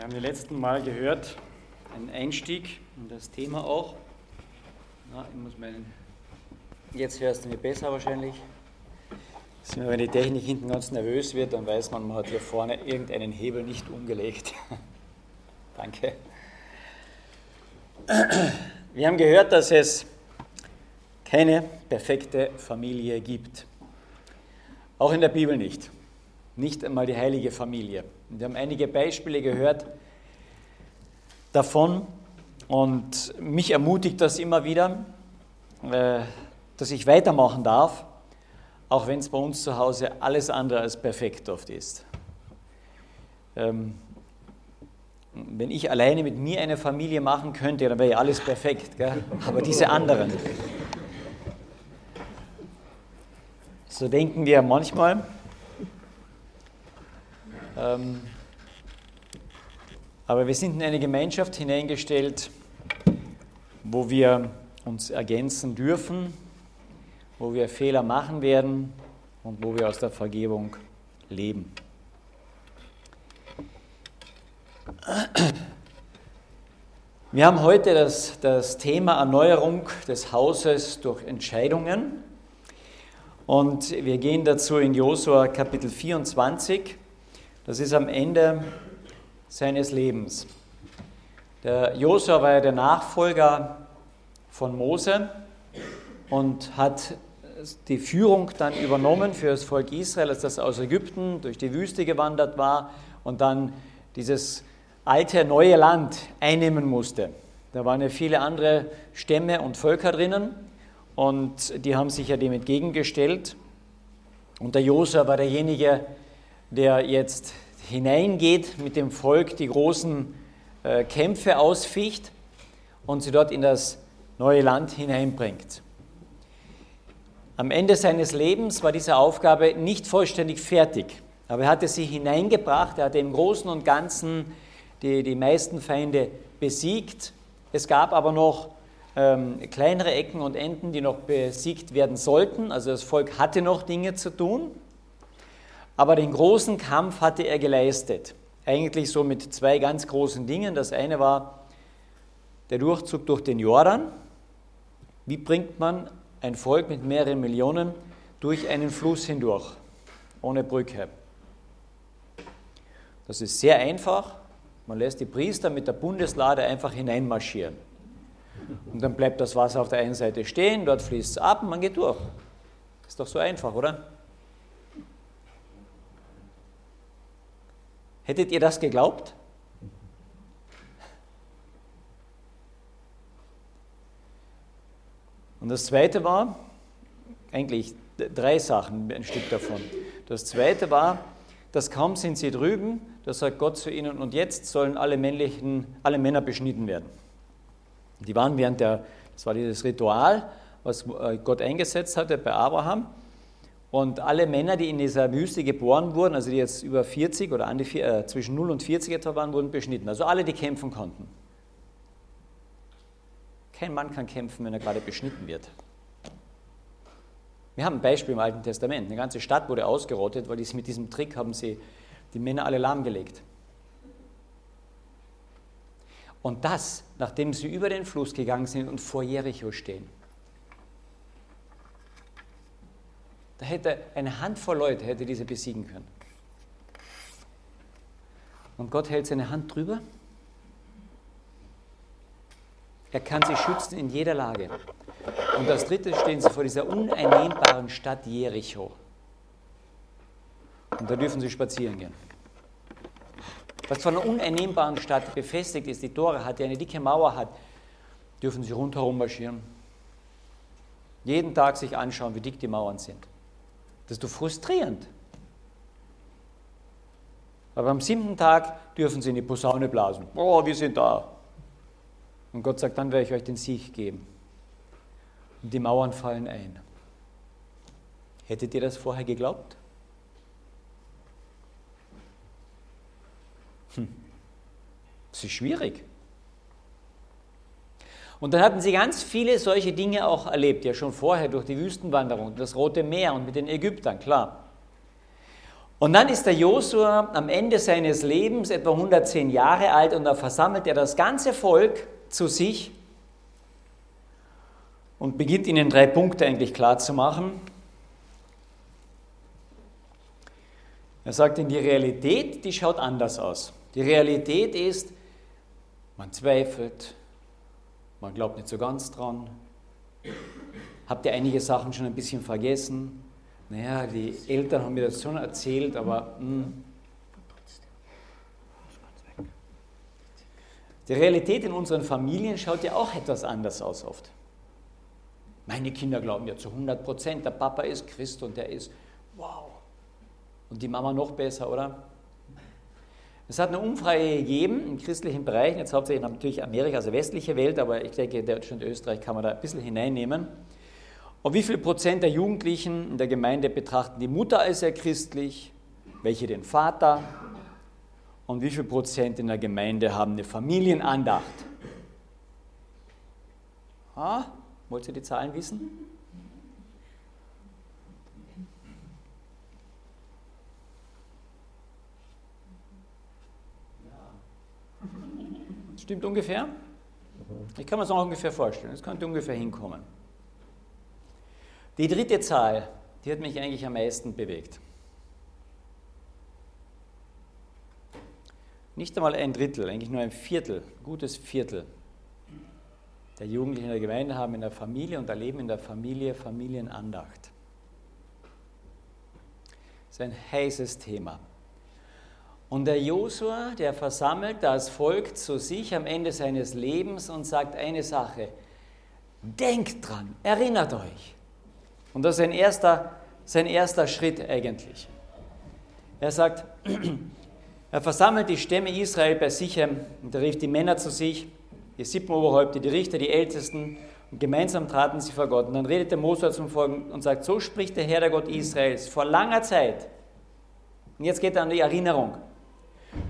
Wir haben die letzten Mal gehört, einen Einstieg in das Thema auch. Na, ich muss meinen. Jetzt hörst du mich besser wahrscheinlich. Wenn die Technik hinten ganz nervös wird, dann weiß man, man hat hier vorne irgendeinen Hebel nicht umgelegt. Danke. Wir haben gehört, dass es keine perfekte Familie gibt. Auch in der Bibel nicht. Nicht einmal die heilige Familie. Wir haben einige Beispiele gehört davon und mich ermutigt das immer wieder, äh, dass ich weitermachen darf, auch wenn es bei uns zu Hause alles andere als perfekt oft ist. Ähm, wenn ich alleine mit mir eine Familie machen könnte, dann wäre ja alles perfekt. Gell? Aber diese anderen. So denken wir manchmal. Ähm, aber wir sind in eine Gemeinschaft hineingestellt, wo wir uns ergänzen dürfen, wo wir Fehler machen werden und wo wir aus der Vergebung leben. Wir haben heute das, das Thema Erneuerung des Hauses durch Entscheidungen und wir gehen dazu in Josua Kapitel 24. Das ist am Ende seines Lebens. Der Josua war ja der Nachfolger von Mose und hat die Führung dann übernommen für das Volk Israel, als das aus Ägypten durch die Wüste gewandert war und dann dieses alte, neue Land einnehmen musste. Da waren ja viele andere Stämme und Völker drinnen und die haben sich ja dem entgegengestellt. Und der Josua war derjenige, der jetzt hineingeht mit dem Volk, die großen äh, Kämpfe ausficht und sie dort in das neue Land hineinbringt. Am Ende seines Lebens war diese Aufgabe nicht vollständig fertig, aber er hatte sie hineingebracht, er hatte im Großen und Ganzen die, die meisten Feinde besiegt. Es gab aber noch ähm, kleinere Ecken und Enden, die noch besiegt werden sollten. Also das Volk hatte noch Dinge zu tun. Aber den großen Kampf hatte er geleistet. Eigentlich so mit zwei ganz großen Dingen. Das eine war der Durchzug durch den Jordan. Wie bringt man ein Volk mit mehreren Millionen durch einen Fluss hindurch, ohne Brücke? Das ist sehr einfach. Man lässt die Priester mit der Bundeslade einfach hineinmarschieren. Und dann bleibt das Wasser auf der einen Seite stehen, dort fließt es ab und man geht durch. Ist doch so einfach, oder? Hättet ihr das geglaubt? Und das Zweite war, eigentlich drei Sachen, ein Stück davon. Das Zweite war, dass kaum sind sie drüben, da sagt Gott zu ihnen, und jetzt sollen alle, männlichen, alle Männer beschnitten werden. Die waren während der, das war dieses Ritual, was äh, Gott eingesetzt hatte bei Abraham. Und alle Männer, die in dieser Wüste geboren wurden, also die jetzt über 40 oder die, äh, zwischen 0 und 40 etwa waren, wurden beschnitten. Also alle, die kämpfen konnten. Kein Mann kann kämpfen, wenn er gerade beschnitten wird. Wir haben ein Beispiel im Alten Testament. Eine ganze Stadt wurde ausgerottet, weil mit diesem Trick haben sie die Männer alle lahmgelegt. Und das, nachdem sie über den Fluss gegangen sind und vor Jericho stehen. Da hätte eine Handvoll Leute hätte diese besiegen können. Und Gott hält seine Hand drüber. Er kann sie schützen in jeder Lage. Und als drittes stehen sie vor dieser uneinnehmbaren Stadt Jericho. Und da dürfen sie spazieren gehen. Was von einer uneinnehmbaren Stadt befestigt ist, die Tore hat, die eine dicke Mauer hat, dürfen sie rundherum marschieren. Jeden Tag sich anschauen, wie dick die Mauern sind. Das ist doch frustrierend. Aber am siebten Tag dürfen sie in die Posaune blasen. Oh, wir sind da. Und Gott sagt, dann werde ich euch den Sieg geben. Und die Mauern fallen ein. Hättet ihr das vorher geglaubt? Hm. Das ist schwierig. Und dann hatten sie ganz viele solche Dinge auch erlebt, ja schon vorher durch die Wüstenwanderung, das Rote Meer und mit den Ägyptern, klar. Und dann ist der Josua am Ende seines Lebens etwa 110 Jahre alt und da versammelt er das ganze Volk zu sich und beginnt ihnen drei Punkte eigentlich klar zu machen. Er sagt in die Realität, die schaut anders aus. Die Realität ist, man zweifelt, man glaubt nicht so ganz dran. Habt ihr einige Sachen schon ein bisschen vergessen? Naja, die Eltern haben mir das schon erzählt, aber mh. Hm. die Realität in unseren Familien schaut ja auch etwas anders aus oft. Meine Kinder glauben ja zu 100 Prozent, der Papa ist Christ und der ist, wow. Und die Mama noch besser, oder? Es hat eine Umfrage gegeben im christlichen Bereich, jetzt hauptsächlich natürlich Amerika, also westliche Welt, aber ich denke, Deutschland und Österreich kann man da ein bisschen hineinnehmen. Und wie viel Prozent der Jugendlichen in der Gemeinde betrachten die Mutter als sehr christlich, welche den Vater und wie viel Prozent in der Gemeinde haben eine Familienandacht? Ah, Wollt ihr die Zahlen wissen? Stimmt ungefähr? Ich kann mir das auch ungefähr vorstellen. Es könnte ungefähr hinkommen. Die dritte Zahl, die hat mich eigentlich am meisten bewegt. Nicht einmal ein Drittel, eigentlich nur ein Viertel, gutes Viertel der Jugendlichen in der Gemeinde haben in der Familie und erleben in der Familie Familienandacht. Das ist ein heißes Thema. Und der Josua, der versammelt das Volk zu sich am Ende seines Lebens und sagt eine Sache, denkt dran, erinnert euch. Und das ist sein erster, sein erster Schritt eigentlich. Er sagt, er versammelt die Stämme Israel bei sich und er rief die Männer zu sich die sieben Oberhäupter, die Richter, die Ältesten, und gemeinsam traten sie vor Gott. Und dann redet der Mose zum Volk und sagt, so spricht der Herr, der Gott Israels, vor langer Zeit, und jetzt geht er an die Erinnerung,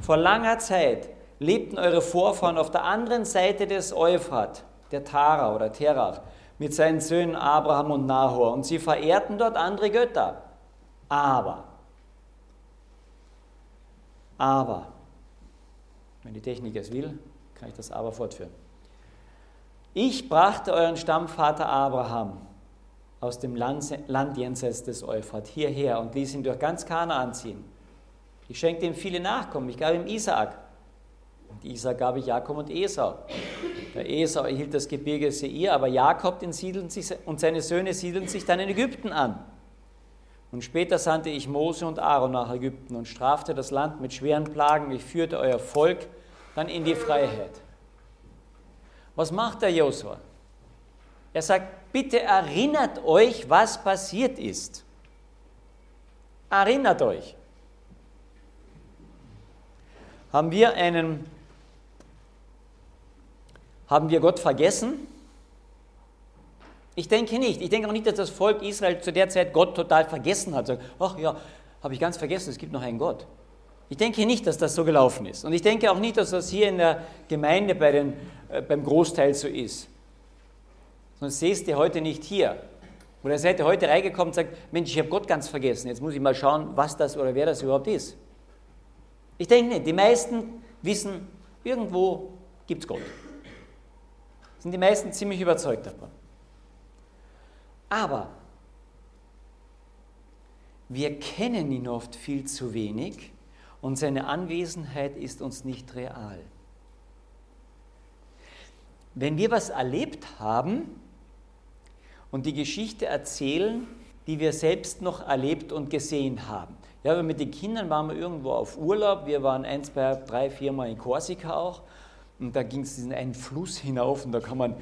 vor langer Zeit lebten eure Vorfahren auf der anderen Seite des Euphrat, der Tara oder Terach, mit seinen Söhnen Abraham und Nahor, und sie verehrten dort andere Götter. Aber, aber, wenn die Technik es will, kann ich das aber fortführen. Ich brachte euren Stammvater Abraham aus dem Land, Land jenseits des Euphrat hierher und ließ ihn durch ganz Kanaan ziehen. Ich schenkte ihm viele Nachkommen. Ich gab ihm Isaak. Und Isaak gab ich Jakob und Esau. Der Esau erhielt das Gebirge Seir, aber Jakob sich, und seine Söhne siedeln sich dann in Ägypten an. Und später sandte ich Mose und Aaron nach Ägypten und strafte das Land mit schweren Plagen. Ich führte euer Volk dann in die Freiheit. Was macht der Josua? Er sagt, bitte erinnert euch, was passiert ist. Erinnert euch. Haben wir einen, haben wir Gott vergessen? Ich denke nicht. Ich denke auch nicht, dass das Volk Israel zu der Zeit Gott total vergessen hat. Ach ja, habe ich ganz vergessen, es gibt noch einen Gott. Ich denke nicht, dass das so gelaufen ist. Und ich denke auch nicht, dass das hier in der Gemeinde bei den, äh, beim Großteil so ist. Sonst sehst du heute nicht hier. Oder seid ihr heute reingekommen und sagt, Mensch, ich habe Gott ganz vergessen. Jetzt muss ich mal schauen, was das oder wer das überhaupt ist. Ich denke nicht. Die meisten wissen, irgendwo gibt es Gott. Sind die meisten ziemlich überzeugt davon. Aber wir kennen ihn oft viel zu wenig und seine Anwesenheit ist uns nicht real. Wenn wir was erlebt haben und die Geschichte erzählen, die wir selbst noch erlebt und gesehen haben. Ja, mit den Kindern waren wir irgendwo auf Urlaub. Wir waren ein, zwei, drei, vier Mal in Korsika auch. Und da ging es diesen einen Fluss hinauf und da kann man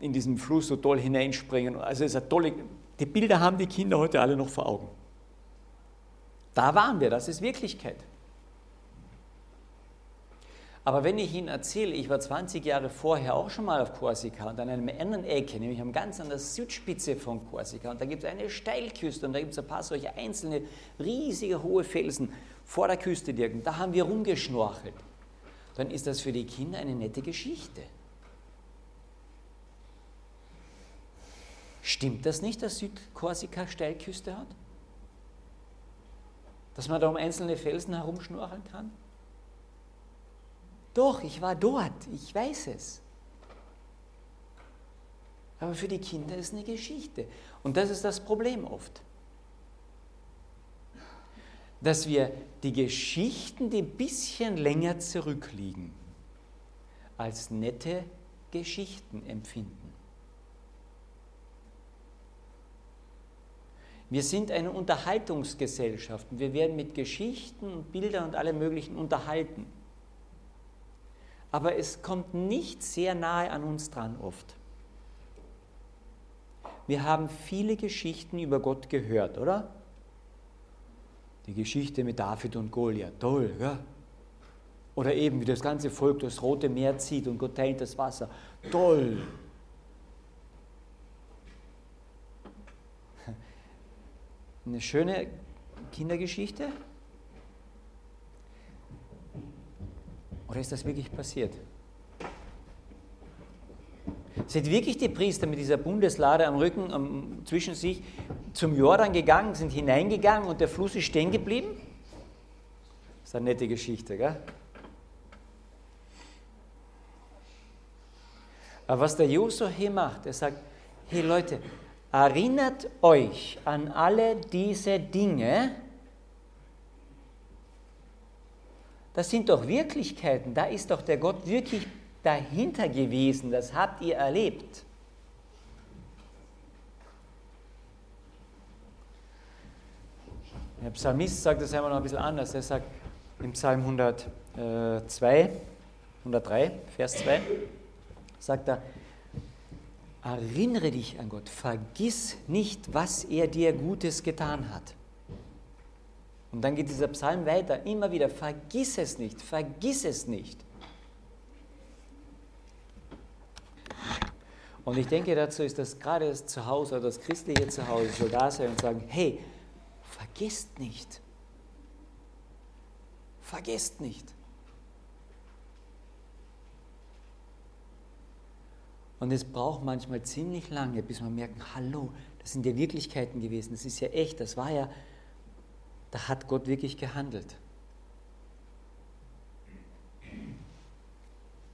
in diesem Fluss so toll hineinspringen. Also es ist eine tolle, die Bilder haben die Kinder heute alle noch vor Augen. Da waren wir, das ist Wirklichkeit. Aber wenn ich Ihnen erzähle, ich war 20 Jahre vorher auch schon mal auf Korsika und an einer anderen Ecke, nämlich am ganz an der Südspitze von Korsika, und da gibt es eine Steilküste und da gibt es ein paar solche einzelne, riesige, hohe Felsen vor der Küste direkt. Da haben wir rumgeschnorchelt. Dann ist das für die Kinder eine nette Geschichte. Stimmt das nicht, dass Südkorsika Steilküste hat? Dass man da um einzelne Felsen herumschnorcheln kann? Doch, ich war dort, ich weiß es. Aber für die Kinder ist es eine Geschichte. Und das ist das Problem oft. Dass wir die Geschichten, die ein bisschen länger zurückliegen, als nette Geschichten empfinden. Wir sind eine Unterhaltungsgesellschaft und wir werden mit Geschichten, Bildern und allem Möglichen unterhalten. Aber es kommt nicht sehr nahe an uns dran oft. Wir haben viele Geschichten über Gott gehört, oder? Die Geschichte mit David und Goliath, toll, ja? Oder eben, wie das ganze Volk durchs Rote Meer zieht und Gott teilt das Wasser, toll. Eine schöne Kindergeschichte? Oder ist das wirklich passiert? Sind wirklich die Priester mit dieser Bundeslade am Rücken um, zwischen sich zum Jordan gegangen, sind hineingegangen und der Fluss ist stehen geblieben? Das ist eine nette Geschichte, gell? Aber was der Josua hier macht, er sagt, hey Leute, erinnert euch an alle diese Dinge, das sind doch Wirklichkeiten, da ist doch der Gott wirklich dahinter gewesen, das habt ihr erlebt. Der Psalmist sagt das einmal noch ein bisschen anders. Er sagt im Psalm 102, 103, Vers 2, sagt er, erinnere dich an Gott, vergiss nicht, was er dir Gutes getan hat. Und dann geht dieser Psalm weiter, immer wieder, vergiss es nicht, vergiss es nicht. Und ich denke, dazu ist das gerade das Zuhause oder das christliche Zuhause soll da sein und sagen, hey, vergesst nicht. Vergesst nicht. Und es braucht manchmal ziemlich lange, bis man merkt, hallo, das sind ja Wirklichkeiten gewesen, das ist ja echt, das war ja, da hat Gott wirklich gehandelt.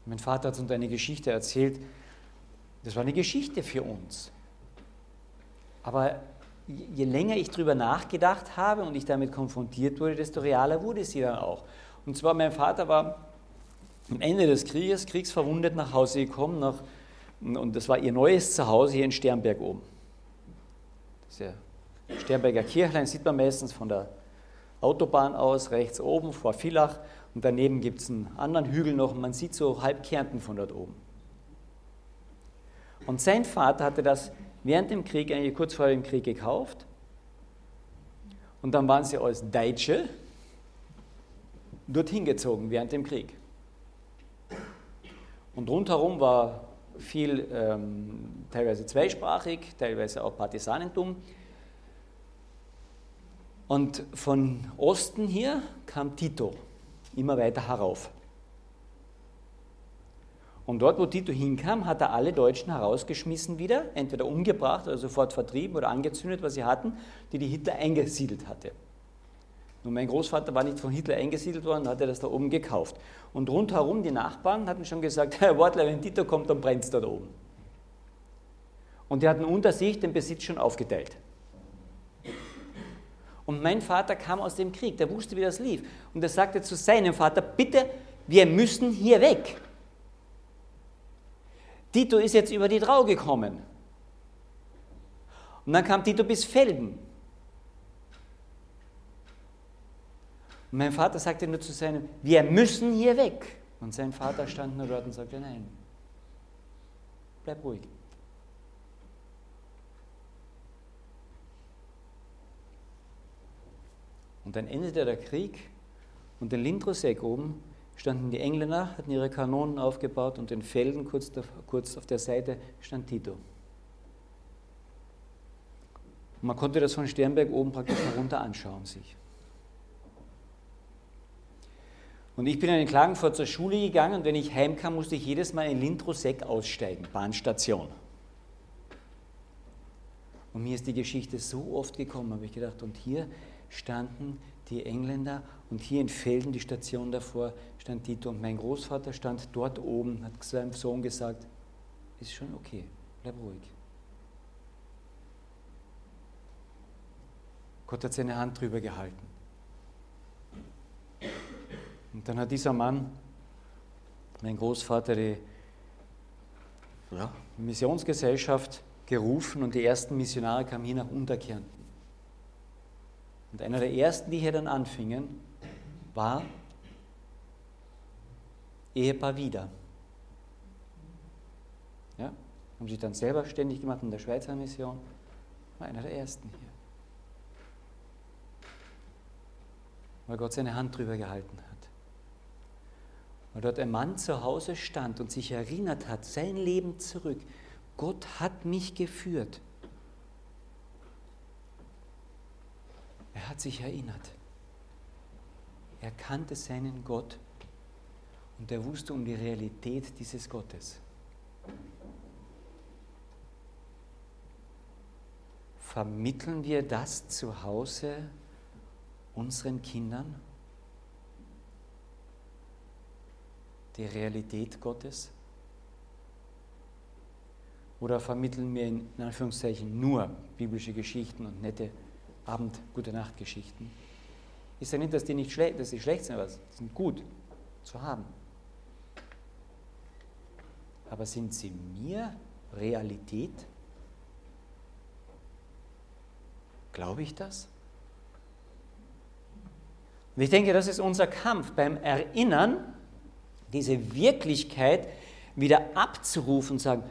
Mein Vater hat uns eine Geschichte erzählt, das war eine Geschichte für uns. Aber je länger ich darüber nachgedacht habe und ich damit konfrontiert wurde, desto realer wurde sie dann auch. Und zwar, mein Vater war am Ende des Krieges, kriegsverwundet nach Hause gekommen, nach, und das war ihr neues Zuhause hier in Sternberg oben. Das ist ja Sternberger Kirchlein sieht man meistens von der Autobahn aus, rechts oben vor Villach. Und daneben gibt es einen anderen Hügel noch und man sieht so halb Kärnten von dort oben. Und sein Vater hatte das während dem Krieg, eigentlich kurz vor dem Krieg gekauft. Und dann waren sie als Deutsche dorthin gezogen während dem Krieg. Und rundherum war viel, ähm, teilweise zweisprachig, teilweise auch Partisanentum. Und von Osten hier kam Tito immer weiter herauf. Und dort, wo Tito hinkam, hat er alle Deutschen herausgeschmissen wieder, entweder umgebracht oder sofort vertrieben oder angezündet, was sie hatten, die die Hitler eingesiedelt hatte. Nun, mein Großvater war nicht von Hitler eingesiedelt worden, hat er das da oben gekauft. Und rundherum, die Nachbarn hatten schon gesagt, Herr Wortler, wenn Tito kommt, dann brennt es da oben. Und die hatten unter sich den Besitz schon aufgeteilt. Und mein Vater kam aus dem Krieg, der wusste, wie das lief. Und er sagte zu seinem Vater, bitte, wir müssen hier weg. Tito ist jetzt über die Drau gekommen. Und dann kam Tito bis Felden. Und mein Vater sagte nur zu seinem, wir müssen hier weg. Und sein Vater stand nur dort und sagte, nein, bleib ruhig. Und dann endete der Krieg und den Lindrosek oben standen die Engländer, hatten ihre Kanonen aufgebaut und in Felden kurz, kurz auf der Seite stand Tito. Und man konnte das von Sternberg oben praktisch herunter anschauen sich. Und ich bin in Klagenfurt zur Schule gegangen und wenn ich heimkam, musste ich jedes Mal in Lindrosek aussteigen, Bahnstation. Und mir ist die Geschichte so oft gekommen, habe ich gedacht, und hier standen die Engländer und hier in Felden, die Station davor, stand Tito und mein Großvater stand dort oben, hat seinem Sohn gesagt, ist schon okay, bleib ruhig. Gott hat seine Hand drüber gehalten. Und dann hat dieser Mann, mein Großvater, die ja, Missionsgesellschaft gerufen und die ersten Missionare kamen hier nach Unterkärnten. Und einer der ersten, die hier dann anfingen, war Ehepaar wieder. Ja, haben sich dann selber ständig gemacht in der Schweizer Mission. War einer der ersten hier. Weil Gott seine Hand drüber gehalten hat. Weil dort ein Mann zu Hause stand und sich erinnert hat, sein Leben zurück. Gott hat mich geführt. Er hat sich erinnert. Er kannte seinen Gott und er wusste um die Realität dieses Gottes. Vermitteln wir das zu Hause unseren Kindern? Die Realität Gottes? Oder vermitteln wir in Anführungszeichen nur biblische Geschichten und nette Abend, gute Nacht Geschichten? Ich sage nicht, dass die nicht schlecht, dass die schlecht sind, aber sie sind gut zu haben. Aber sind sie mir Realität? Glaube ich das? Und ich denke, das ist unser Kampf beim Erinnern, diese Wirklichkeit wieder abzurufen und sagen,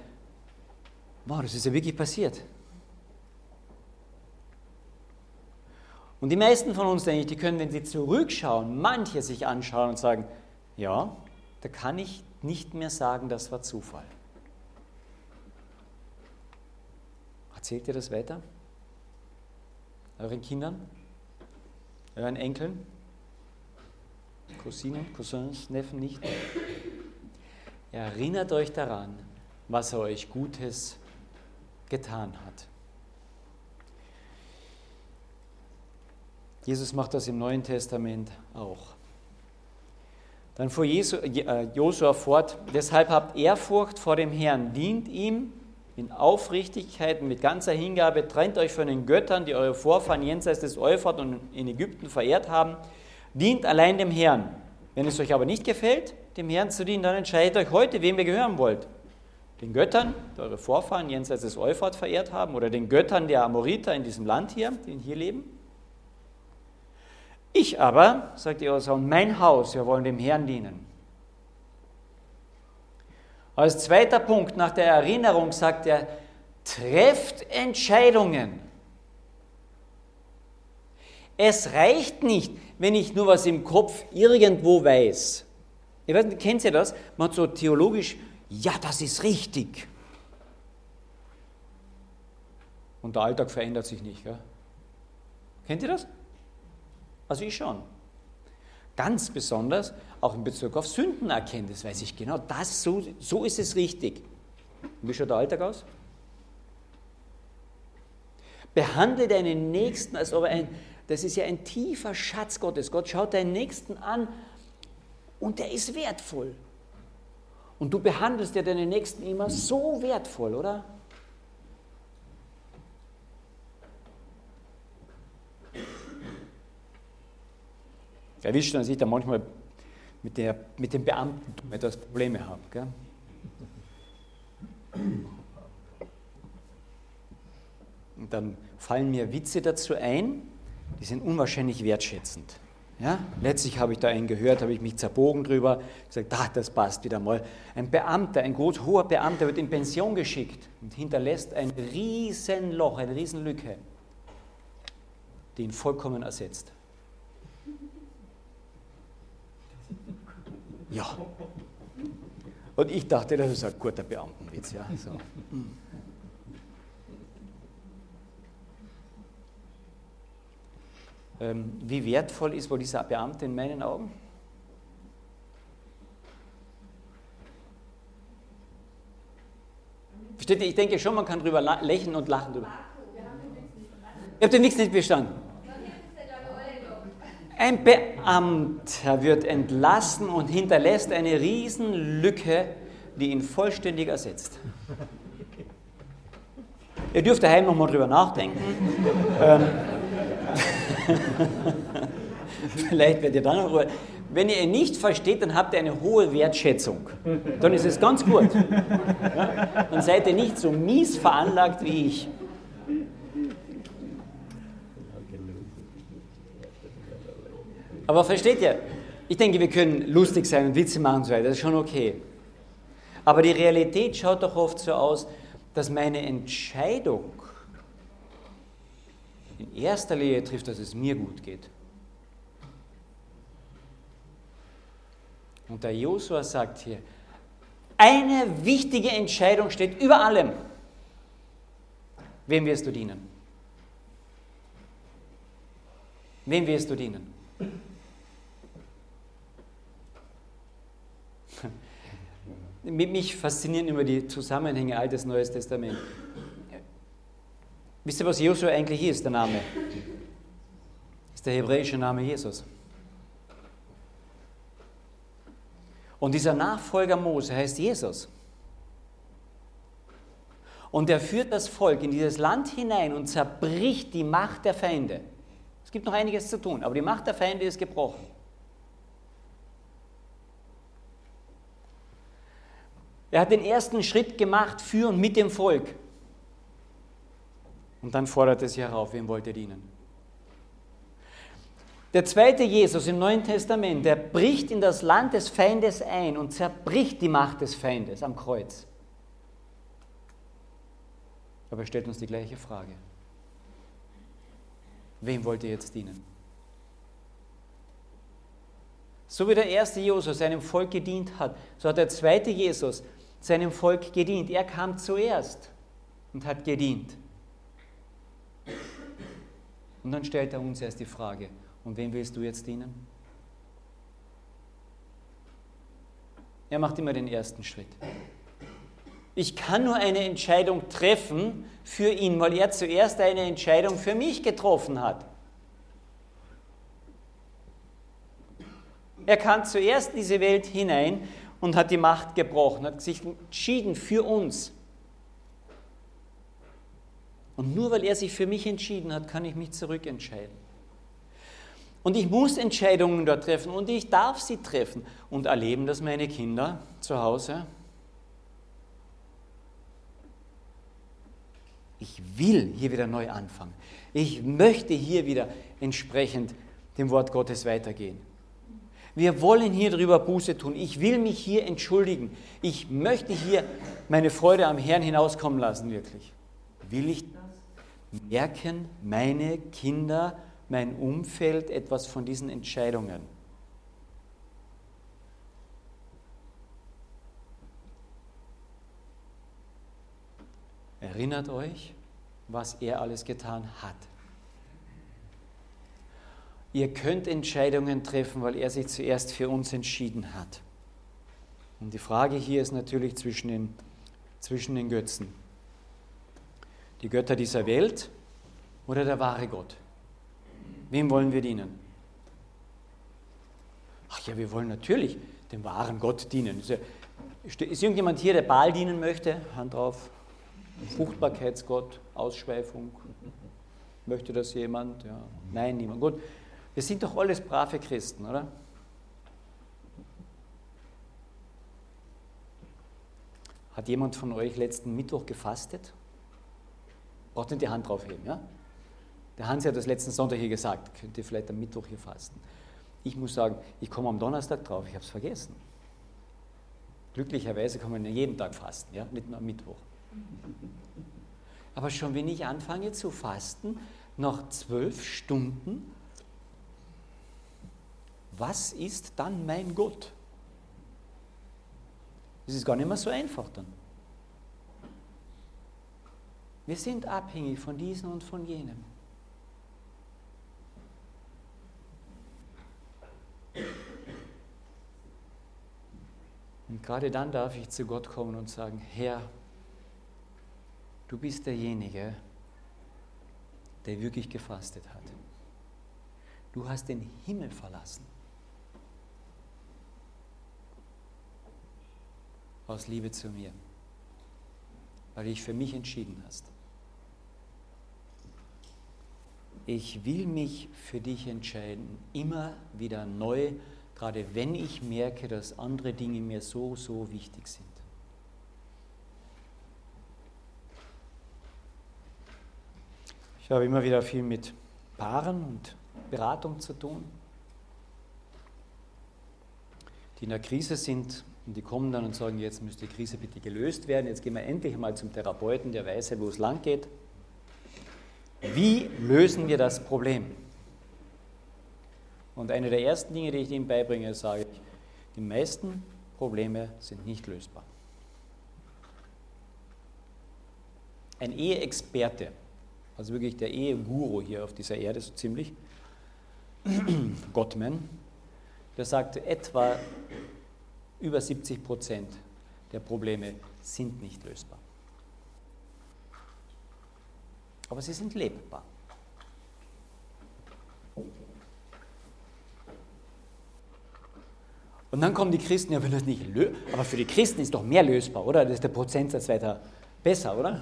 wow, das ist ja wirklich passiert. Und die meisten von uns, denke ich, die können, wenn sie zurückschauen, manche sich anschauen und sagen, ja, da kann ich nicht mehr sagen, das war Zufall. Erzählt ihr das weiter? Euren Kindern? Euren Enkeln? Cousinen, Cousins, Neffen nicht? Erinnert euch daran, was er euch Gutes getan hat. Jesus macht das im Neuen Testament auch. Dann fuhr äh, Josua fort, deshalb habt Ehrfurcht vor dem Herrn, dient ihm in Aufrichtigkeit mit ganzer Hingabe, trennt euch von den Göttern, die eure Vorfahren jenseits des Euphrat und in Ägypten verehrt haben, dient allein dem Herrn. Wenn es euch aber nicht gefällt, dem Herrn zu dienen, dann entscheidet euch heute, wem ihr gehören wollt. Den Göttern, die eure Vorfahren jenseits des Euphrat verehrt haben, oder den Göttern der Amoriter in diesem Land hier, die hier leben? Ich aber, sagt und mein Haus, wir wollen dem Herrn dienen. Als zweiter Punkt nach der Erinnerung sagt er, trefft Entscheidungen. Es reicht nicht, wenn ich nur was im Kopf irgendwo weiß. Ihr weiß, kennt ihr das? Man hat so theologisch, ja, das ist richtig. Und der Alltag verändert sich nicht. Gell? Kennt ihr das? Also ich schon. Ganz besonders auch in Bezug auf Sündenerkenntnis weiß ich genau, das, so, so ist es richtig. Wie schaut der Alltag aus? Behandle deinen Nächsten, als ob ein, das ist ja ein tiefer Schatz Gottes. Gott schaut deinen Nächsten an und der ist wertvoll. Und du behandelst ja deinen Nächsten immer so wertvoll, oder? Erwischt, dass ich da manchmal mit, der, mit den Beamten etwas Probleme habe. Gell? Und dann fallen mir Witze dazu ein, die sind unwahrscheinlich wertschätzend. Ja? Letztlich habe ich da einen gehört, habe ich mich zerbogen drüber, gesagt, ah, das passt wieder mal. Ein Beamter, ein groß hoher Beamter wird in Pension geschickt und hinterlässt ein Riesenloch, eine Riesenlücke, die ihn vollkommen ersetzt. Ja. Und ich dachte, das ist ein guter Beamtenwitz. Ja, so. ähm, wie wertvoll ist wohl dieser Beamte in meinen Augen? Versteht ihr? Ich denke schon, man kann drüber lächeln und lachen drüber. Ihr habt den Witz nicht bestanden. Ein Beamter wird entlassen und hinterlässt eine Riesenlücke, die ihn vollständig ersetzt. Ihr dürft daheim nochmal drüber nachdenken. ähm, Vielleicht werdet ihr dann noch. Wenn ihr ihn nicht versteht, dann habt ihr eine hohe Wertschätzung. Dann ist es ganz gut. Ja? Dann seid ihr nicht so mies veranlagt wie ich. Aber versteht ihr? Ich denke, wir können lustig sein und Witze machen und so weiter, das ist schon okay. Aber die Realität schaut doch oft so aus, dass meine Entscheidung in erster Linie trifft, dass es mir gut geht. Und der Josua sagt hier, eine wichtige Entscheidung steht über allem. Wem wirst du dienen? Wem wirst du dienen? Mich faszinieren immer die Zusammenhänge Altes, Neues Testament. Wisst ihr, was Josua eigentlich ist, der Name? Ist der hebräische Name Jesus. Und dieser Nachfolger Mose heißt Jesus. Und er führt das Volk in dieses Land hinein und zerbricht die Macht der Feinde. Es gibt noch einiges zu tun, aber die Macht der Feinde ist gebrochen. Er hat den ersten Schritt gemacht für und mit dem Volk. Und dann fordert er sie herauf, wem wollt ihr dienen? Der zweite Jesus im Neuen Testament, der bricht in das Land des Feindes ein und zerbricht die Macht des Feindes am Kreuz. Aber er stellt uns die gleiche Frage. Wem wollt ihr jetzt dienen? So wie der erste Jesus seinem Volk gedient hat, so hat der zweite Jesus seinem Volk gedient. Er kam zuerst und hat gedient. Und dann stellt er uns erst die Frage, und wem willst du jetzt dienen? Er macht immer den ersten Schritt. Ich kann nur eine Entscheidung treffen für ihn, weil er zuerst eine Entscheidung für mich getroffen hat. Er kam zuerst in diese Welt hinein und hat die Macht gebrochen, hat sich entschieden für uns. Und nur weil er sich für mich entschieden hat, kann ich mich zurückentscheiden. Und ich muss Entscheidungen dort treffen und ich darf sie treffen. Und erleben das meine Kinder zu Hause? Ich will hier wieder neu anfangen. Ich möchte hier wieder entsprechend dem Wort Gottes weitergehen. Wir wollen hier drüber Buße tun. Ich will mich hier entschuldigen. Ich möchte hier meine Freude am Herrn hinauskommen lassen, wirklich. Will ich? Merken meine Kinder, mein Umfeld etwas von diesen Entscheidungen? Erinnert euch, was er alles getan hat. Ihr könnt Entscheidungen treffen, weil er sich zuerst für uns entschieden hat. Und die Frage hier ist natürlich zwischen den, zwischen den Götzen. Die Götter dieser Welt oder der wahre Gott? Wem wollen wir dienen? Ach ja, wir wollen natürlich dem wahren Gott dienen. Ist, ist irgendjemand hier, der Baal dienen möchte? Hand drauf. Fruchtbarkeitsgott, Ausschweifung. Möchte das jemand? Ja. Nein, niemand. Gut. Wir sind doch alles brave Christen, oder? Hat jemand von euch letzten Mittwoch gefastet? Braucht nicht die Hand draufheben, ja? Der Hans hat das letzten Sonntag hier gesagt, könnt ihr vielleicht am Mittwoch hier fasten. Ich muss sagen, ich komme am Donnerstag drauf, ich habe es vergessen. Glücklicherweise kann man ja jeden Tag fasten, ja? nicht nur am Mittwoch. Aber schon wenn ich anfange zu fasten, nach zwölf Stunden, was ist dann mein Gott? Das ist gar nicht mehr so einfach dann. Wir sind abhängig von diesem und von jenem. Und gerade dann darf ich zu Gott kommen und sagen, Herr, du bist derjenige, der wirklich gefastet hat. Du hast den Himmel verlassen. Aus Liebe zu mir, weil du dich für mich entschieden hast. Ich will mich für dich entscheiden, immer wieder neu, gerade wenn ich merke, dass andere Dinge mir so, so wichtig sind. Ich habe immer wieder viel mit Paaren und Beratung zu tun, die in der Krise sind und die kommen dann und sagen, jetzt müsste die Krise bitte gelöst werden, jetzt gehen wir endlich mal zum Therapeuten, der weiß, wo es lang geht. Wie lösen wir das Problem? Und eine der ersten Dinge, die ich Ihnen beibringe, sage ich, die meisten Probleme sind nicht lösbar. Ein Eheexperte, also wirklich der Eheguru hier auf dieser Erde, so ziemlich, Gottman, der sagte, etwa über 70 Prozent der Probleme sind nicht lösbar. Aber sie sind lebbar. Und dann kommen die Christen, ja, wenn das nicht löst, aber für die Christen ist doch mehr lösbar, oder? Das ist der Prozentsatz weiter besser, oder?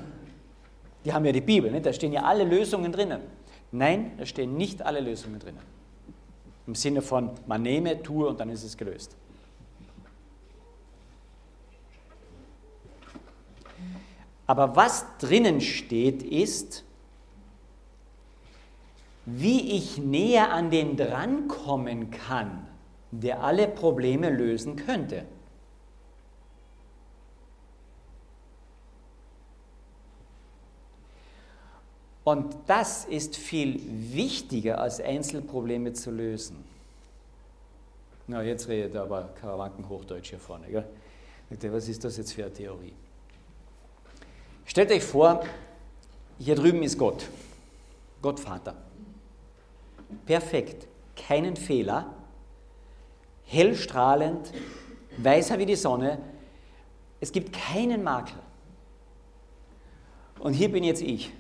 Die haben ja die Bibel, nicht? da stehen ja alle Lösungen drinnen. Nein, da stehen nicht alle Lösungen drinnen. Im Sinne von, man nehme, tue und dann ist es gelöst. Aber was drinnen steht, ist, wie ich näher an den drankommen kann, der alle Probleme lösen könnte. Und das ist viel wichtiger, als Einzelprobleme zu lösen. Na, jetzt redet er aber Karawanken-Hochdeutsch hier vorne. Gell? Was ist das jetzt für eine Theorie? Stellt euch vor, hier drüben ist Gott, Gott Vater. Perfekt, keinen Fehler, hellstrahlend, weißer wie die Sonne. Es gibt keinen Makel. Und hier bin jetzt ich.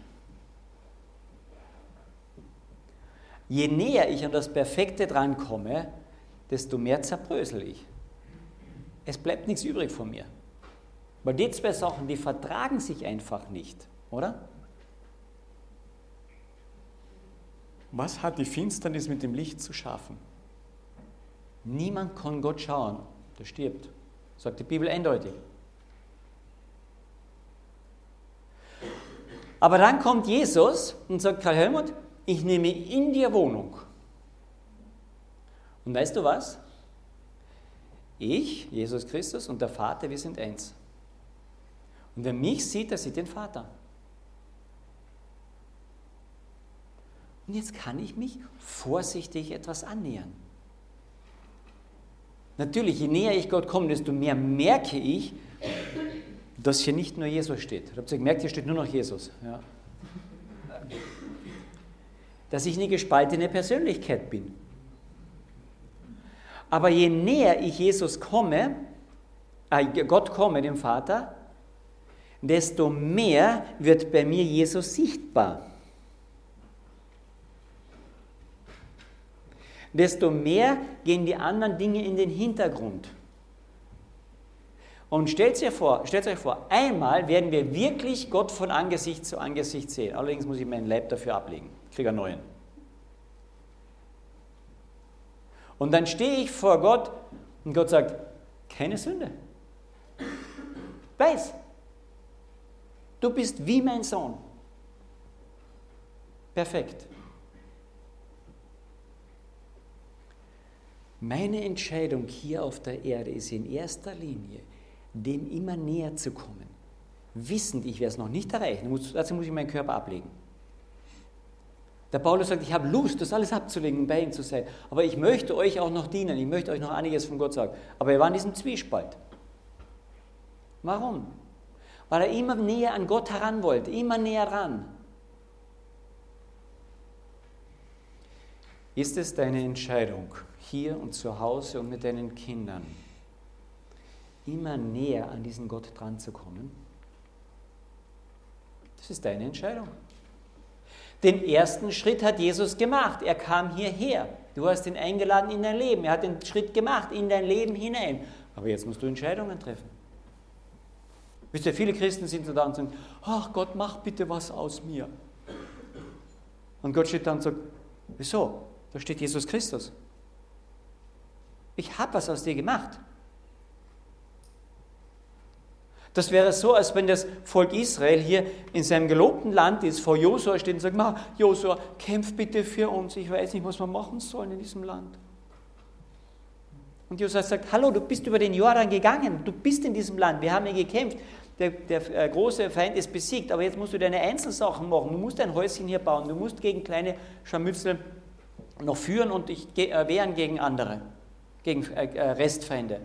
Je näher ich an das Perfekte drankomme, desto mehr zerbrösel ich. Es bleibt nichts übrig von mir. Weil die zwei Sachen, die vertragen sich einfach nicht, oder? Was hat die Finsternis mit dem Licht zu schaffen? Niemand kann Gott schauen, der stirbt, sagt die Bibel eindeutig. Aber dann kommt Jesus und sagt, Karl Helmut, ich nehme in dir Wohnung. Und weißt du was? Ich, Jesus Christus und der Vater, wir sind eins. Und wer mich sieht, der sieht den Vater. Und jetzt kann ich mich vorsichtig etwas annähern. Natürlich, je näher ich Gott komme, desto mehr merke ich, dass hier nicht nur Jesus steht. Habt ihr gemerkt, hier steht nur noch Jesus. Ja. Dass ich eine gespaltene Persönlichkeit bin. Aber je näher ich Jesus komme, äh, Gott komme, dem Vater, desto mehr wird bei mir Jesus sichtbar. Desto mehr gehen die anderen Dinge in den Hintergrund. Und stellt euch, vor, stellt euch vor, einmal werden wir wirklich Gott von Angesicht zu Angesicht sehen. Allerdings muss ich meinen Leib dafür ablegen. Ich kriege einen neuen. Und dann stehe ich vor Gott und Gott sagt, keine Sünde. Weiß, Du bist wie mein Sohn. Perfekt. Meine Entscheidung hier auf der Erde ist in erster Linie, dem immer näher zu kommen. Wissend, ich werde es noch nicht erreichen, dazu muss ich meinen Körper ablegen. Der Paulus sagt, ich habe Lust, das alles abzulegen und bei ihm zu sein. Aber ich möchte euch auch noch dienen, ich möchte euch noch einiges von Gott sagen. Aber er war in diesem Zwiespalt. Warum? Weil er immer näher an Gott heran wollte, immer näher ran. Ist es deine Entscheidung, hier und zu Hause und mit deinen Kindern immer näher an diesen Gott dran zu kommen? Das ist deine Entscheidung. Den ersten Schritt hat Jesus gemacht. Er kam hierher. Du hast ihn eingeladen in dein Leben. Er hat den Schritt gemacht in dein Leben hinein. Aber jetzt musst du Entscheidungen treffen. Wisst ihr, viele Christen sind da und sagen, ach Gott, mach bitte was aus mir. Und Gott steht da und sagt, wieso? Da steht Jesus Christus. Ich habe was aus dir gemacht. Das wäre so, als wenn das Volk Israel hier in seinem gelobten Land ist, vor Josua steht und sagt, Josua, kämpf bitte für uns, ich weiß nicht, was wir machen sollen in diesem Land. Und Josua sagt, hallo, du bist über den Jordan gegangen, du bist in diesem Land, wir haben hier gekämpft, der, der äh, große Feind ist besiegt, aber jetzt musst du deine Einzelsachen machen, du musst ein Häuschen hier bauen, du musst gegen kleine Scharmützel noch führen und dich äh, wehren gegen andere, gegen äh, Restfeinde.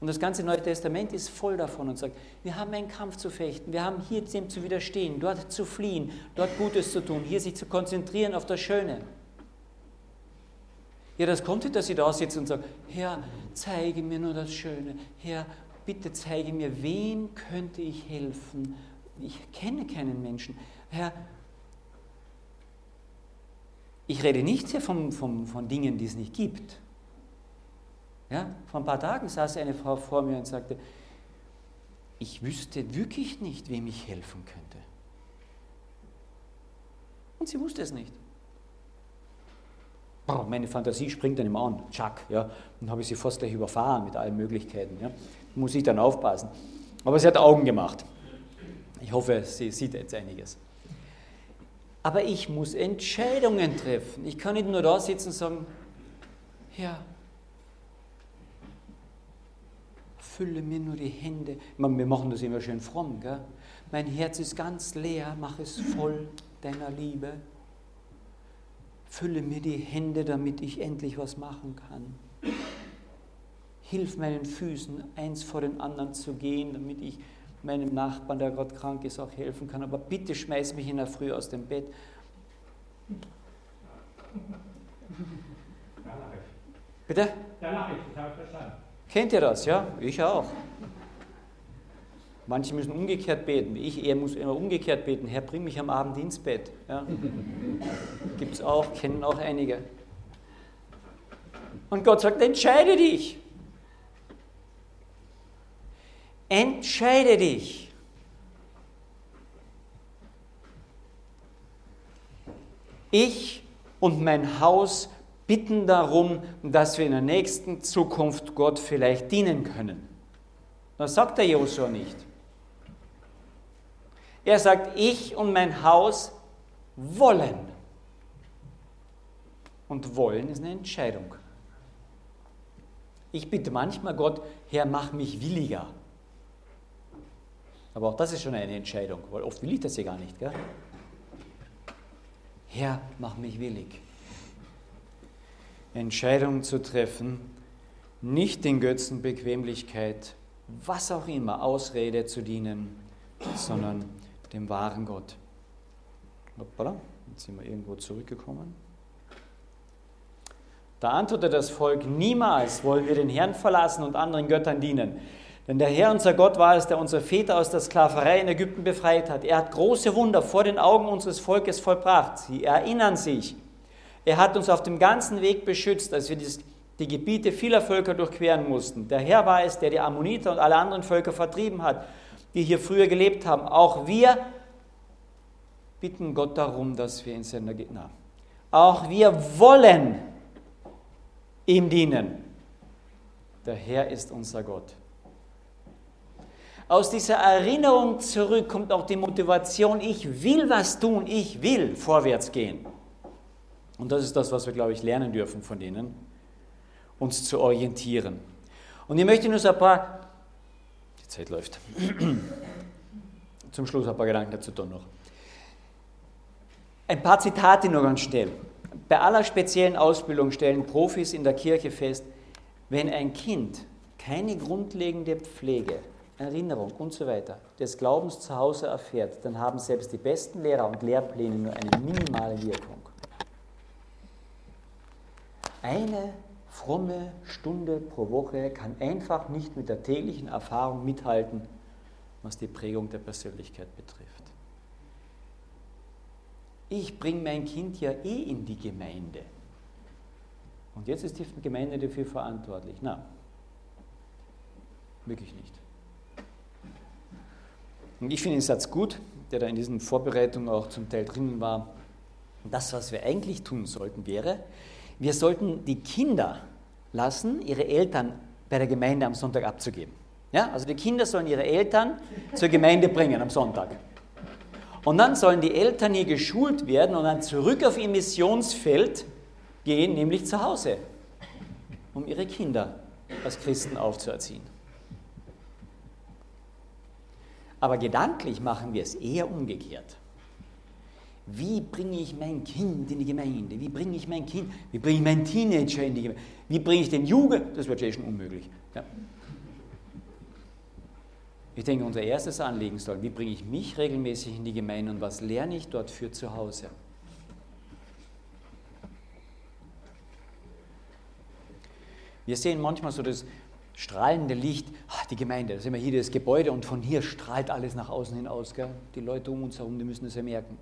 Und das ganze Neue Testament ist voll davon und sagt, wir haben einen Kampf zu fechten, wir haben hier dem zu widerstehen, dort zu fliehen, dort Gutes zu tun, hier sich zu konzentrieren auf das Schöne. Ja, das kommt nicht, dass ich da sitze und sage, Herr, zeige mir nur das Schöne. Herr, bitte zeige mir, wem könnte ich helfen? Ich kenne keinen Menschen. Herr, ich rede nicht hier von, von, von Dingen, die es nicht gibt. Ja, vor ein paar Tagen saß eine Frau vor mir und sagte, ich wüsste wirklich nicht, wem ich helfen könnte. Und sie wusste es nicht. Meine Fantasie springt dann immer an, Chuck, ja, dann habe ich sie fast gleich überfahren mit allen Möglichkeiten. Ja. Muss ich dann aufpassen. Aber sie hat Augen gemacht. Ich hoffe, sie sieht jetzt einiges. Aber ich muss Entscheidungen treffen. Ich kann nicht nur da sitzen und sagen, ja, fülle mir nur die Hände. Wir machen das immer schön fromm. Gell? Mein Herz ist ganz leer, mach es voll deiner Liebe. Fülle mir die Hände, damit ich endlich was machen kann. Hilf meinen Füßen, eins vor den anderen zu gehen, damit ich meinem Nachbarn, der gerade krank ist, auch helfen kann. Aber bitte schmeiß mich in der Früh aus dem Bett. Bitte? Lache ich, habe verstanden. Kennt ihr das, ja? Ich auch. Manche müssen umgekehrt beten. Ich eher muss immer umgekehrt beten. Herr, bring mich am Abend ins Bett. Ja? Gibt es auch, kennen auch einige. Und Gott sagt, entscheide dich. Entscheide dich. Ich und mein Haus bitten darum, dass wir in der nächsten Zukunft Gott vielleicht dienen können. Das sagt der Josua nicht. Er sagt, ich und mein Haus wollen. Und wollen ist eine Entscheidung. Ich bitte manchmal Gott, Herr, mach mich williger. Aber auch das ist schon eine Entscheidung, weil oft will ich das ja gar nicht. Gell? Herr, mach mich willig. Entscheidungen zu treffen, nicht den Götzen Bequemlichkeit, was auch immer, Ausrede zu dienen, sondern dem wahren Gott. Hoppala, jetzt sind wir irgendwo zurückgekommen. Da antwortete das Volk, niemals wollen wir den Herrn verlassen und anderen Göttern dienen. Denn der Herr, unser Gott, war es, der unsere Väter aus der Sklaverei in Ägypten befreit hat. Er hat große Wunder vor den Augen unseres Volkes vollbracht. Sie erinnern sich, er hat uns auf dem ganzen Weg beschützt, als wir die Gebiete vieler Völker durchqueren mussten. Der Herr war es, der die Ammoniter und alle anderen Völker vertrieben hat, die hier früher gelebt haben. Auch wir bitten Gott darum, dass wir in seiner Gnade. Auch wir wollen ihm dienen. Der Herr ist unser Gott. Aus dieser Erinnerung zurück kommt auch die Motivation, ich will was tun, ich will vorwärts gehen. Und das ist das, was wir, glaube ich, lernen dürfen von denen, uns zu orientieren. Und ich möchte nur so ein paar, Zeit läuft, zum Schluss ein paar Gedanken dazu tun noch. Ein paar Zitate nur ganz schnell. Bei aller speziellen Ausbildung stellen Profis in der Kirche fest, wenn ein Kind keine grundlegende Pflege, Erinnerung und so weiter des Glaubens zu Hause erfährt, dann haben selbst die besten Lehrer und Lehrpläne nur eine minimale Wirkung. Eine fromme Stunde pro Woche kann einfach nicht mit der täglichen Erfahrung mithalten, was die Prägung der Persönlichkeit betrifft. ich bringe mein Kind ja eh in die Gemeinde. Und jetzt ist die Gemeinde dafür verantwortlich. Na, wirklich nicht. Und ich finde den Satz gut, der da in diesen Vorbereitungen auch zum Teil drinnen war. Das, was wir eigentlich tun sollten, wäre, wir sollten die Kinder lassen, ihre Eltern bei der Gemeinde am Sonntag abzugeben. Ja? Also die Kinder sollen ihre Eltern zur Gemeinde bringen am Sonntag. Und dann sollen die Eltern hier geschult werden und dann zurück auf ihr Missionsfeld gehen, nämlich zu Hause, um ihre Kinder als Christen aufzuerziehen. Aber gedanklich machen wir es eher umgekehrt. Wie bringe ich mein Kind in die Gemeinde? Wie bringe ich mein Kind, wie bringe ich meinen Teenager in die Gemeinde? Wie bringe ich den Jugend? Das wird ja schon unmöglich. Ja. Ich denke, unser erstes Anliegen soll, wie bringe ich mich regelmäßig in die Gemeinde und was lerne ich dort für zu Hause? Wir sehen manchmal so das strahlende Licht, ach, die Gemeinde, da sind wir hier das Gebäude und von hier strahlt alles nach außen hinaus. Gell? Die Leute um uns herum, die müssen das ja merken.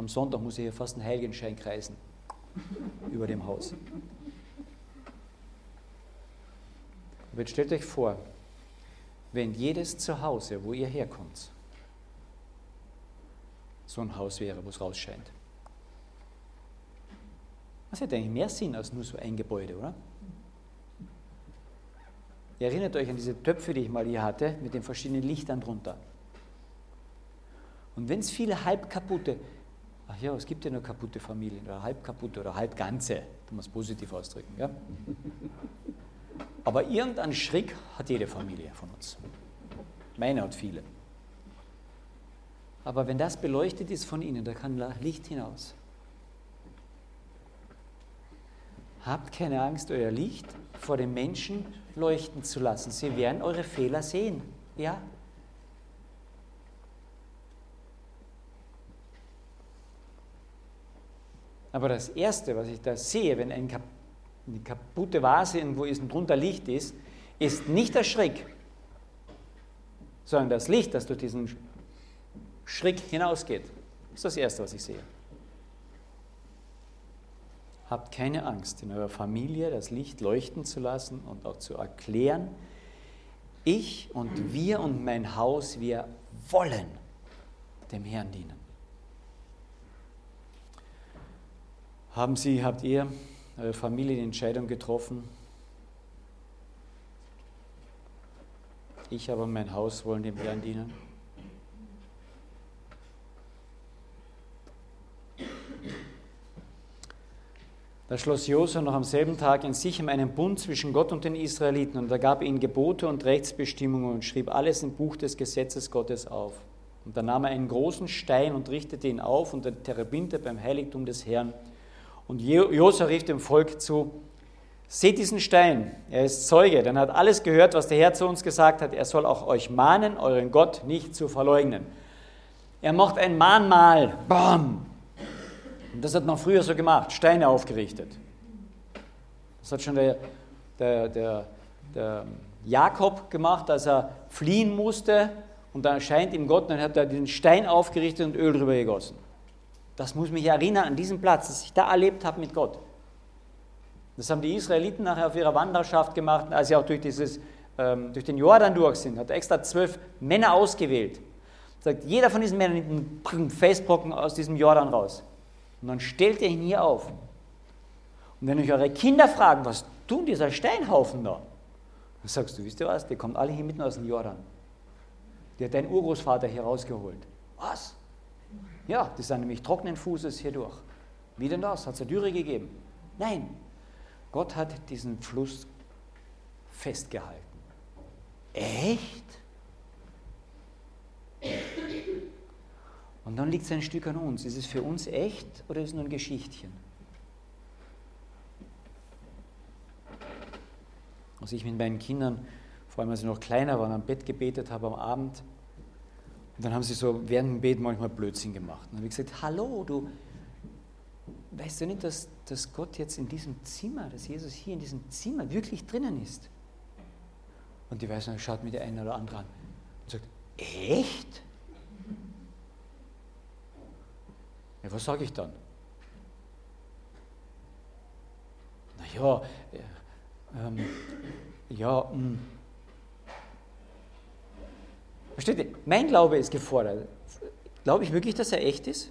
Am Sonntag muss ich hier fast einen Heiligenschein kreisen über dem Haus. Aber jetzt stellt euch vor, wenn jedes Zuhause, wo ihr herkommt, so ein Haus wäre, wo es rausscheint. Das hätte eigentlich mehr Sinn als nur so ein Gebäude, oder? Ihr erinnert euch an diese Töpfe, die ich mal hier hatte, mit den verschiedenen Lichtern drunter. Und wenn es viele halb kaputte, ach ja, es gibt ja nur kaputte Familien oder halb kaputte oder halb ganze, du musst positiv ausdrücken, ja? Aber irgendeinen Schrick hat jede Familie von uns. Meine hat viele. Aber wenn das beleuchtet ist von innen, da kann Licht hinaus. Habt keine Angst, euer Licht vor den Menschen leuchten zu lassen. Sie werden eure Fehler sehen. Ja? Aber das Erste, was ich da sehe, wenn ein Kap eine kaputte Vase irgendwo ist und drunter Licht ist, ist nicht der Schrick, sondern das Licht, das durch diesen Schrick hinausgeht. Das ist das Erste, was ich sehe. Habt keine Angst, in eurer Familie das Licht leuchten zu lassen und auch zu erklären, ich und wir und mein Haus, wir wollen dem Herrn dienen. Haben Sie, habt ihr, eure Familie die Entscheidung getroffen? Ich aber und mein Haus wollen dem Herrn dienen? Da schloss Josua noch am selben Tag in Sichem einen Bund zwischen Gott und den Israeliten und er gab ihnen Gebote und Rechtsbestimmungen und schrieb alles im Buch des Gesetzes Gottes auf. Und dann nahm er einen großen Stein und richtete ihn auf unter der Terebinte beim Heiligtum des Herrn. Und Josua rief dem Volk zu, seht diesen Stein, er ist Zeuge, denn er hat alles gehört, was der Herr zu uns gesagt hat. Er soll auch euch mahnen, euren Gott nicht zu verleugnen. Er macht ein Mahnmal, bam, und das hat man früher so gemacht, Steine aufgerichtet. Das hat schon der, der, der, der Jakob gemacht, als er fliehen musste und da erscheint ihm Gott dann hat er den Stein aufgerichtet und Öl drüber gegossen. Das muss mich erinnern an diesen Platz, dass ich da erlebt habe mit Gott. Das haben die Israeliten nachher auf ihrer Wanderschaft gemacht, als sie auch durch, dieses, ähm, durch den Jordan durch sind. Hat extra zwölf Männer ausgewählt. Sagt, jeder von diesen Männern nimmt einen Felsbrocken aus diesem Jordan raus. Und dann stellt ihr ihn hier auf. Und wenn euch eure Kinder fragen, was tun dieser Steinhaufen da? Dann sagst du, wisst ihr was, die kommen alle hier mitten aus dem Jordan. Der hat dein Urgroßvater hier rausgeholt. Was? Ja, die sind nämlich trockenen Fußes hier durch. Wie denn das? Hat es eine Dürre gegeben? Nein. Gott hat diesen Fluss festgehalten. Echt? Und dann liegt es ein Stück an uns. Ist es für uns echt oder ist es nur ein Geschichtchen? Als ich mit meinen Kindern, vor allem als sie noch kleiner waren, am Bett gebetet habe am Abend, und dann haben sie so während dem Beten manchmal Blödsinn gemacht. Und dann habe ich gesagt, hallo, du weißt du nicht, dass, dass Gott jetzt in diesem Zimmer, dass Jesus hier in diesem Zimmer wirklich drinnen ist? Und die Weißen schaut mir der eine oder andere an und sagt, echt? Ja, was sage ich dann? Naja, äh, ähm, ja, mh. Versteht ihr? Mein Glaube ist gefordert. Glaube ich wirklich, dass er echt ist?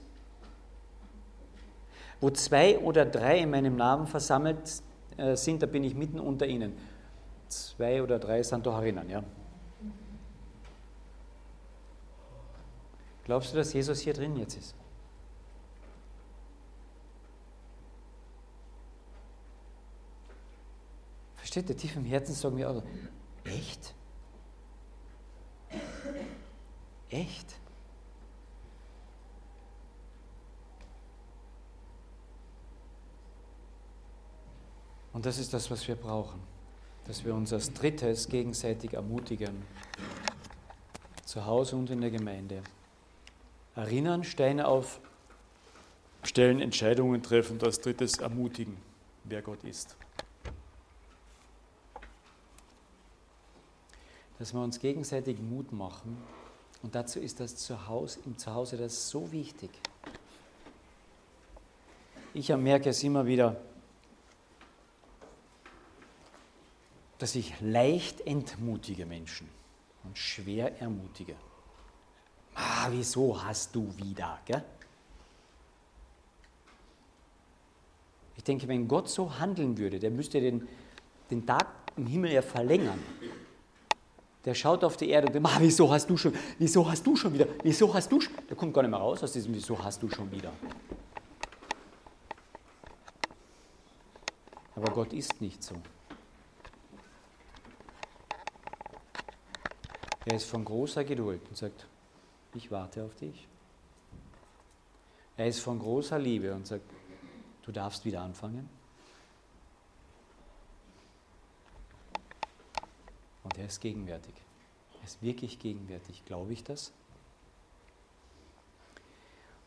Wo zwei oder drei in meinem Namen versammelt äh, sind, da bin ich mitten unter ihnen. Zwei oder drei sind doch erinnern, ja. Glaubst du, dass Jesus hier drin jetzt ist? Versteht ihr? Tief im Herzen sagen wir auch, echt? Echt? Und das ist das, was wir brauchen, dass wir uns als Drittes gegenseitig ermutigen, zu Hause und in der Gemeinde. Erinnern, Steine auf, stellen, Entscheidungen treffen und als Drittes ermutigen, wer Gott ist. Dass wir uns gegenseitig Mut machen und dazu ist das Zuhause, im Zuhause das so wichtig. Ich merke es immer wieder, dass ich leicht entmutige Menschen und schwer ermutige. Ah, wieso hast du wieder? Gell? Ich denke, wenn Gott so handeln würde, der müsste den, den Tag im Himmel ja verlängern. Der schaut auf die Erde und denkt, wieso hast du schon, wieso hast du schon wieder, wieso hast du schon, der kommt gar nicht mehr raus aus diesem, wieso hast du schon wieder. Aber Gott ist nicht so. Er ist von großer Geduld und sagt, ich warte auf dich. Er ist von großer Liebe und sagt, du darfst wieder anfangen. Und er ist gegenwärtig. Er ist wirklich gegenwärtig. Glaube ich das?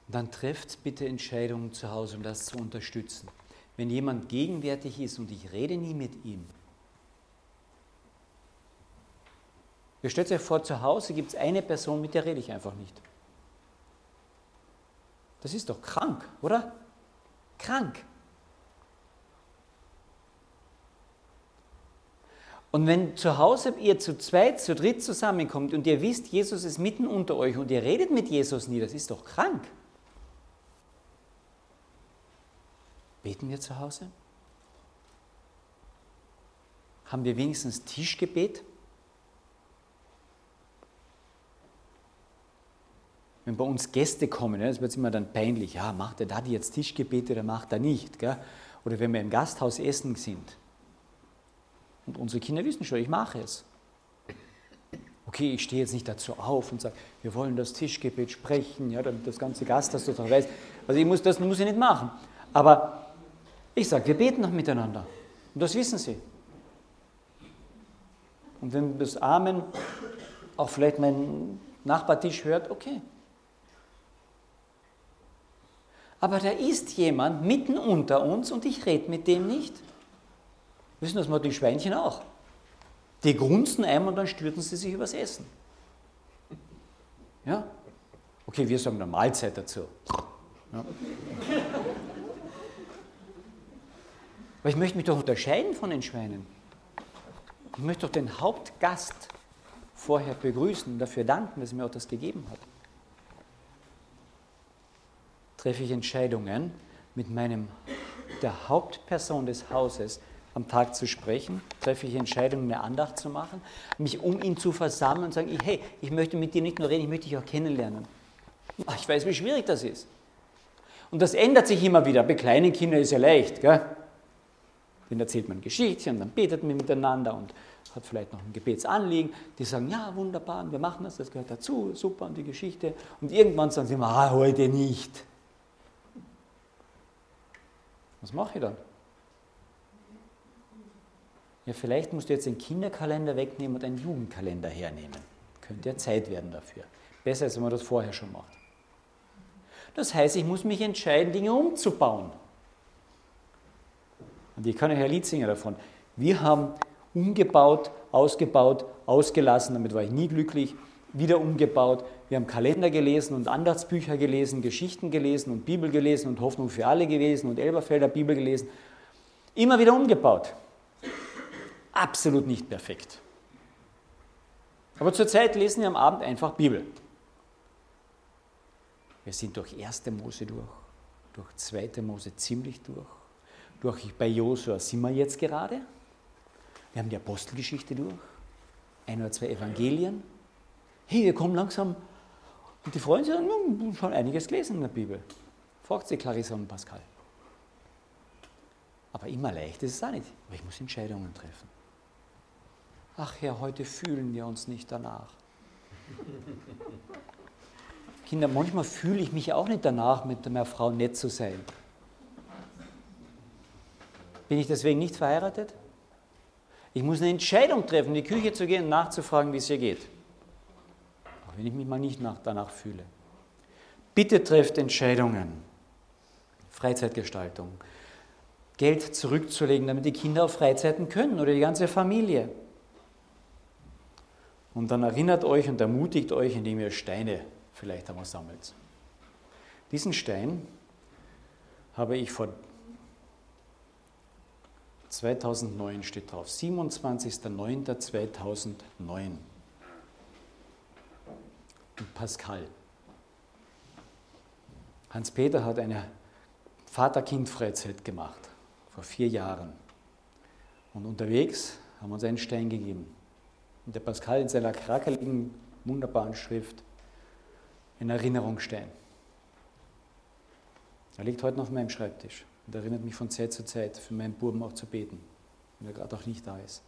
Und dann trefft bitte Entscheidungen zu Hause, um das zu unterstützen. Wenn jemand gegenwärtig ist und ich rede nie mit ihm, Ihr stellt euch vor, zu Hause gibt es eine Person, mit der rede ich einfach nicht. Das ist doch krank, oder? Krank. Und wenn zu Hause ihr zu zweit, zu dritt zusammenkommt und ihr wisst, Jesus ist mitten unter euch und ihr redet mit Jesus nie, das ist doch krank. Beten wir zu Hause? Haben wir wenigstens Tischgebet? wenn bei uns Gäste kommen, das wird immer dann peinlich, ja, macht der Daddy jetzt Tischgebete oder macht er nicht? Gell? Oder wenn wir im Gasthaus essen sind. Und unsere Kinder wissen schon, ich mache es. Okay, ich stehe jetzt nicht dazu auf und sage, wir wollen das Tischgebet sprechen, ja, damit das ganze Gasthaus doch weiß. Also ich muss, das muss ich nicht machen. Aber ich sage, wir beten noch miteinander. Und das wissen sie. Und wenn das Amen auch vielleicht mein Nachbartisch hört, okay, aber da ist jemand mitten unter uns und ich rede mit dem nicht. Wissen das mal die Schweinchen auch? Die grunzen einmal und dann stürzen sie sich übers Essen. Ja? Okay, wir sagen eine Mahlzeit dazu. Ja. Aber ich möchte mich doch unterscheiden von den Schweinen. Ich möchte doch den Hauptgast vorher begrüßen und dafür danken, dass er mir auch das gegeben hat treffe ich Entscheidungen, mit meinem, der Hauptperson des Hauses am Tag zu sprechen, treffe ich Entscheidungen, eine Andacht zu machen, mich um ihn zu versammeln und sagen, hey, ich möchte mit dir nicht nur reden, ich möchte dich auch kennenlernen. Ich weiß, wie schwierig das ist. Und das ändert sich immer wieder. Bei kleinen Kindern ist ja leicht. Gell? Den erzählt man Geschichten, dann betet man miteinander und hat vielleicht noch ein Gebetsanliegen. Die sagen, ja, wunderbar, wir machen das, das gehört dazu, super, und die Geschichte. Und irgendwann sagen sie, ah, heute nicht. Was mache ich dann? Ja, vielleicht musst du jetzt den Kinderkalender wegnehmen und einen Jugendkalender hernehmen. Könnte ja Zeit werden dafür. Besser als wenn man das vorher schon macht. Das heißt, ich muss mich entscheiden, Dinge umzubauen. Und ich kann euch ein Lied singen davon. Wir haben umgebaut, ausgebaut, ausgelassen, damit war ich nie glücklich, wieder umgebaut. Wir haben Kalender gelesen und Andachtsbücher gelesen, Geschichten gelesen und Bibel gelesen und Hoffnung für alle gelesen und Elberfelder Bibel gelesen. Immer wieder umgebaut. Absolut nicht perfekt. Aber zurzeit lesen wir am Abend einfach Bibel. Wir sind durch 1. Mose durch, durch 2. Mose ziemlich durch, durch bei Josua sind wir jetzt gerade. Wir haben die Apostelgeschichte durch, ein oder zwei Evangelien. Hey, wir kommen langsam und die freuen sich, haben schon einiges gelesen in der Bibel. Fragt sie Clarissa und Pascal. Aber immer leicht ist es auch nicht. Aber ich muss Entscheidungen treffen. Ach Herr, heute fühlen wir uns nicht danach. Kinder, manchmal fühle ich mich auch nicht danach, mit meiner Frau nett zu sein. Bin ich deswegen nicht verheiratet? Ich muss eine Entscheidung treffen, in die Küche zu gehen und nachzufragen, wie es ihr geht auch wenn ich mich mal nicht nach, danach fühle. Bitte trefft Entscheidungen. Freizeitgestaltung. Geld zurückzulegen, damit die Kinder auf Freizeiten können oder die ganze Familie. Und dann erinnert euch und ermutigt euch, indem ihr Steine vielleicht einmal sammelt. Diesen Stein habe ich vor 2009 steht drauf, 27.09.2009 und Pascal. Hans-Peter hat eine Vater-Kind-Freizeit gemacht, vor vier Jahren. Und unterwegs haben wir uns einen Stein gegeben. Und der Pascal in seiner krakeligen, wunderbaren Schrift ein Erinnerungsstein. Er liegt heute noch auf meinem Schreibtisch und erinnert mich von Zeit zu Zeit, für meinen Buben auch zu beten, wenn er gerade auch nicht da ist.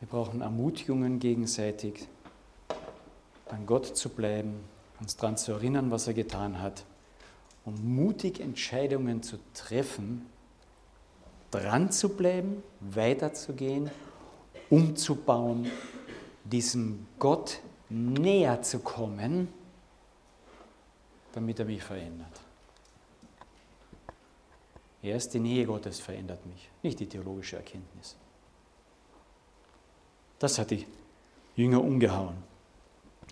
Wir brauchen Ermutigungen gegenseitig, an Gott zu bleiben, uns daran zu erinnern, was er getan hat, um mutig Entscheidungen zu treffen, dran zu bleiben, weiterzugehen, umzubauen, diesem Gott näher zu kommen, damit er mich verändert. Erst die Nähe Gottes verändert mich, nicht die theologische Erkenntnis. Das hat die Jünger umgehauen.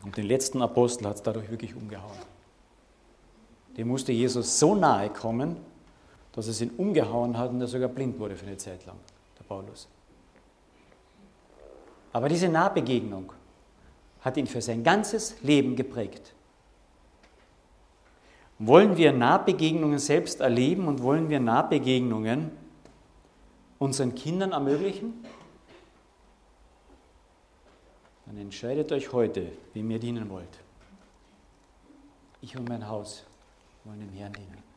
Und den letzten Apostel hat es dadurch wirklich umgehauen. Dem musste Jesus so nahe kommen, dass es ihn umgehauen hat und er sogar blind wurde für eine Zeit lang, der Paulus. Aber diese Nahbegegnung hat ihn für sein ganzes Leben geprägt. Wollen wir Nahbegegnungen selbst erleben und wollen wir Nahbegegnungen unseren Kindern ermöglichen? dann entscheidet euch heute, wem ihr dienen wollt. Ich und mein Haus wollen dem Herrn dienen.